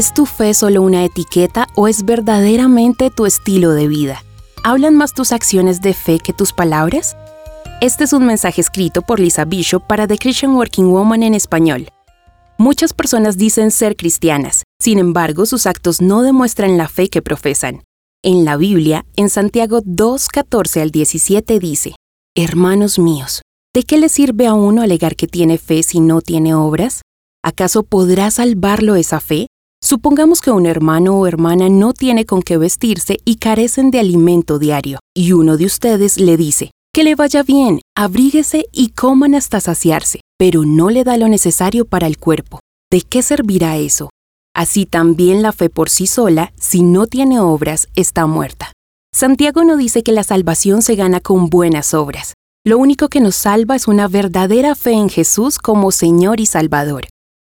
¿Es tu fe solo una etiqueta o es verdaderamente tu estilo de vida? ¿Hablan más tus acciones de fe que tus palabras? Este es un mensaje escrito por Lisa Bishop para The Christian Working Woman en español. Muchas personas dicen ser cristianas, sin embargo sus actos no demuestran la fe que profesan. En la Biblia, en Santiago 2, 14 al 17 dice, Hermanos míos, ¿de qué le sirve a uno alegar que tiene fe si no tiene obras? ¿Acaso podrá salvarlo esa fe? Supongamos que un hermano o hermana no tiene con qué vestirse y carecen de alimento diario, y uno de ustedes le dice, que le vaya bien, abríguese y coman hasta saciarse, pero no le da lo necesario para el cuerpo. ¿De qué servirá eso? Así también la fe por sí sola, si no tiene obras, está muerta. Santiago no dice que la salvación se gana con buenas obras. Lo único que nos salva es una verdadera fe en Jesús como Señor y Salvador.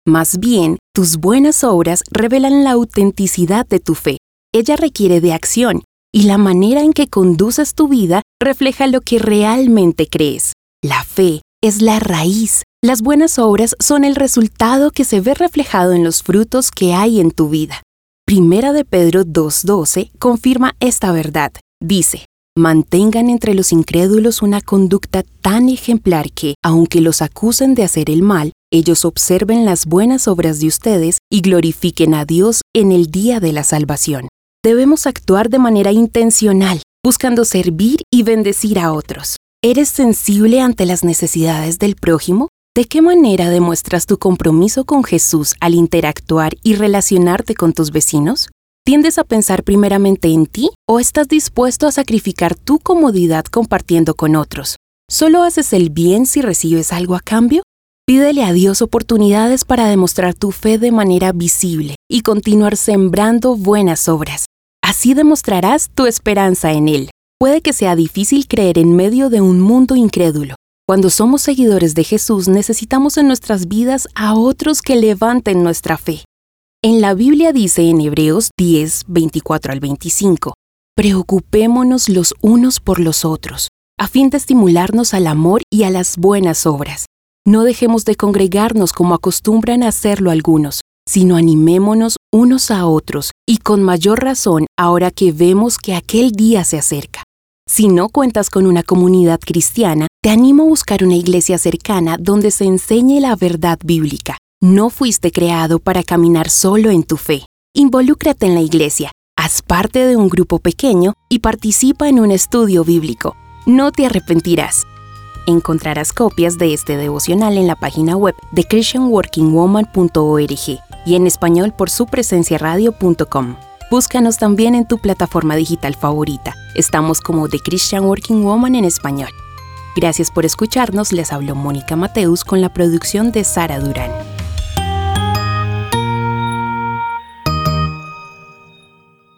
Más bien, tus buenas obras revelan la autenticidad de tu fe. Ella requiere de acción, y la manera en que conduces tu vida refleja lo que realmente crees. La fe es la raíz, las buenas obras son el resultado que se ve reflejado en los frutos que hay en tu vida. Primera de Pedro 2.12 confirma esta verdad. Dice, mantengan entre los incrédulos una conducta tan ejemplar que, aunque los acusen de hacer el mal, ellos observen las buenas obras de ustedes y glorifiquen a Dios en el día de la salvación. Debemos actuar de manera intencional, buscando servir y bendecir a otros. ¿Eres sensible ante las necesidades del prójimo? ¿De qué manera demuestras tu compromiso con Jesús al interactuar y relacionarte con tus vecinos? ¿Tiendes a pensar primeramente en ti o estás dispuesto a sacrificar tu comodidad compartiendo con otros? ¿Solo haces el bien si recibes algo a cambio? Pídele a Dios oportunidades para demostrar tu fe de manera visible y continuar sembrando buenas obras. Así demostrarás tu esperanza en Él. Puede que sea difícil creer en medio de un mundo incrédulo, cuando somos seguidores de Jesús necesitamos en nuestras vidas a otros que levanten nuestra fe. En la Biblia dice en Hebreos 10, 24 al 25, Preocupémonos los unos por los otros, a fin de estimularnos al amor y a las buenas obras. No dejemos de congregarnos como acostumbran a hacerlo algunos, sino animémonos unos a otros, y con mayor razón ahora que vemos que aquel día se acerca. Si no cuentas con una comunidad cristiana, te animo a buscar una iglesia cercana donde se enseñe la verdad bíblica. No fuiste creado para caminar solo en tu fe. Involúcrate en la iglesia, haz parte de un grupo pequeño y participa en un estudio bíblico. No te arrepentirás. Encontrarás copias de este devocional en la página web de christianworkingwoman.org y en español por su presencia radio.com. Búscanos también en tu plataforma digital favorita. Estamos como The Christian Working Woman en español. Gracias por escucharnos, les habló Mónica Mateus con la producción de Sara Durán.